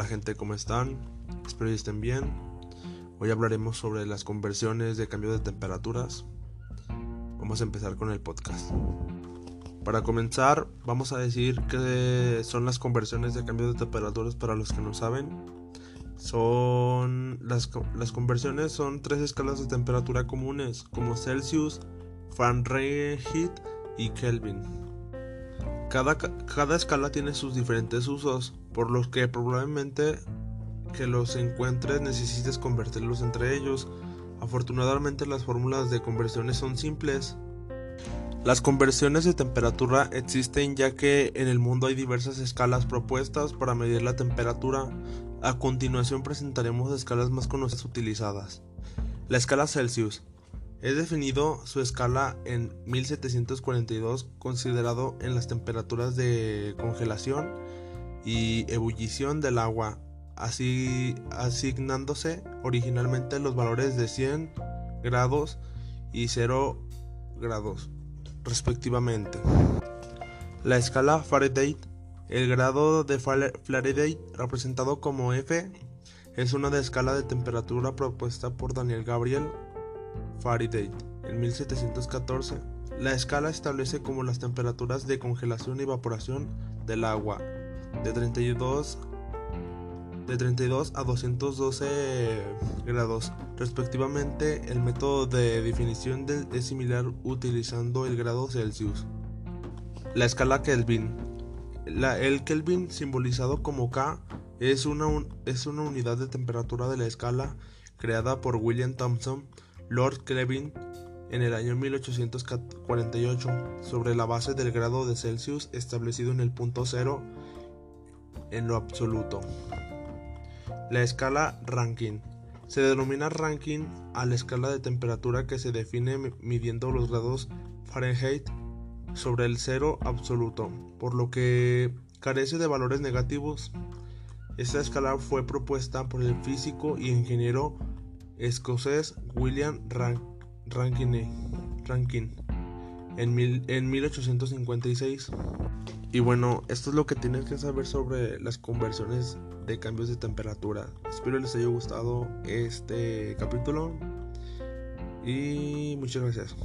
Hola gente, ¿cómo están? Espero que estén bien. Hoy hablaremos sobre las conversiones de cambio de temperaturas. Vamos a empezar con el podcast. Para comenzar, vamos a decir que son las conversiones de cambio de temperaturas para los que no saben. Son las, las conversiones son tres escalas de temperatura comunes como Celsius, Fahrenheit y Kelvin. Cada, cada escala tiene sus diferentes usos, por los que probablemente que los encuentres necesites convertirlos entre ellos. Afortunadamente las fórmulas de conversiones son simples. Las conversiones de temperatura existen ya que en el mundo hay diversas escalas propuestas para medir la temperatura. A continuación presentaremos escalas más conocidas utilizadas. La escala Celsius. He definido su escala en 1742 considerado en las temperaturas de congelación y ebullición del agua, así asignándose originalmente los valores de 100 grados y 0 grados, respectivamente. La escala Fahrenheit, el grado de Fahrenheit representado como F, es una de escala de temperatura propuesta por Daniel Gabriel Fahrenheit en 1714. La escala establece como las temperaturas de congelación y evaporación del agua de 32 de 32 a 212 grados respectivamente. El método de definición es similar utilizando el grado Celsius. La escala Kelvin. La, el Kelvin simbolizado como K es una, es una unidad de temperatura de la escala creada por William Thomson, Lord Kelvin en el año 1848 sobre la base del grado de Celsius establecido en el punto cero en lo absoluto. La escala Rankine. Se denomina Rankine a la escala de temperatura que se define midiendo los grados Fahrenheit sobre el cero absoluto, por lo que carece de valores negativos. Esta escala fue propuesta por el físico y ingeniero escocés William Rankine, Rankine en, en 1856. Y bueno, esto es lo que tienes que saber sobre las conversiones de cambios de temperatura. Espero les haya gustado este capítulo y muchas gracias.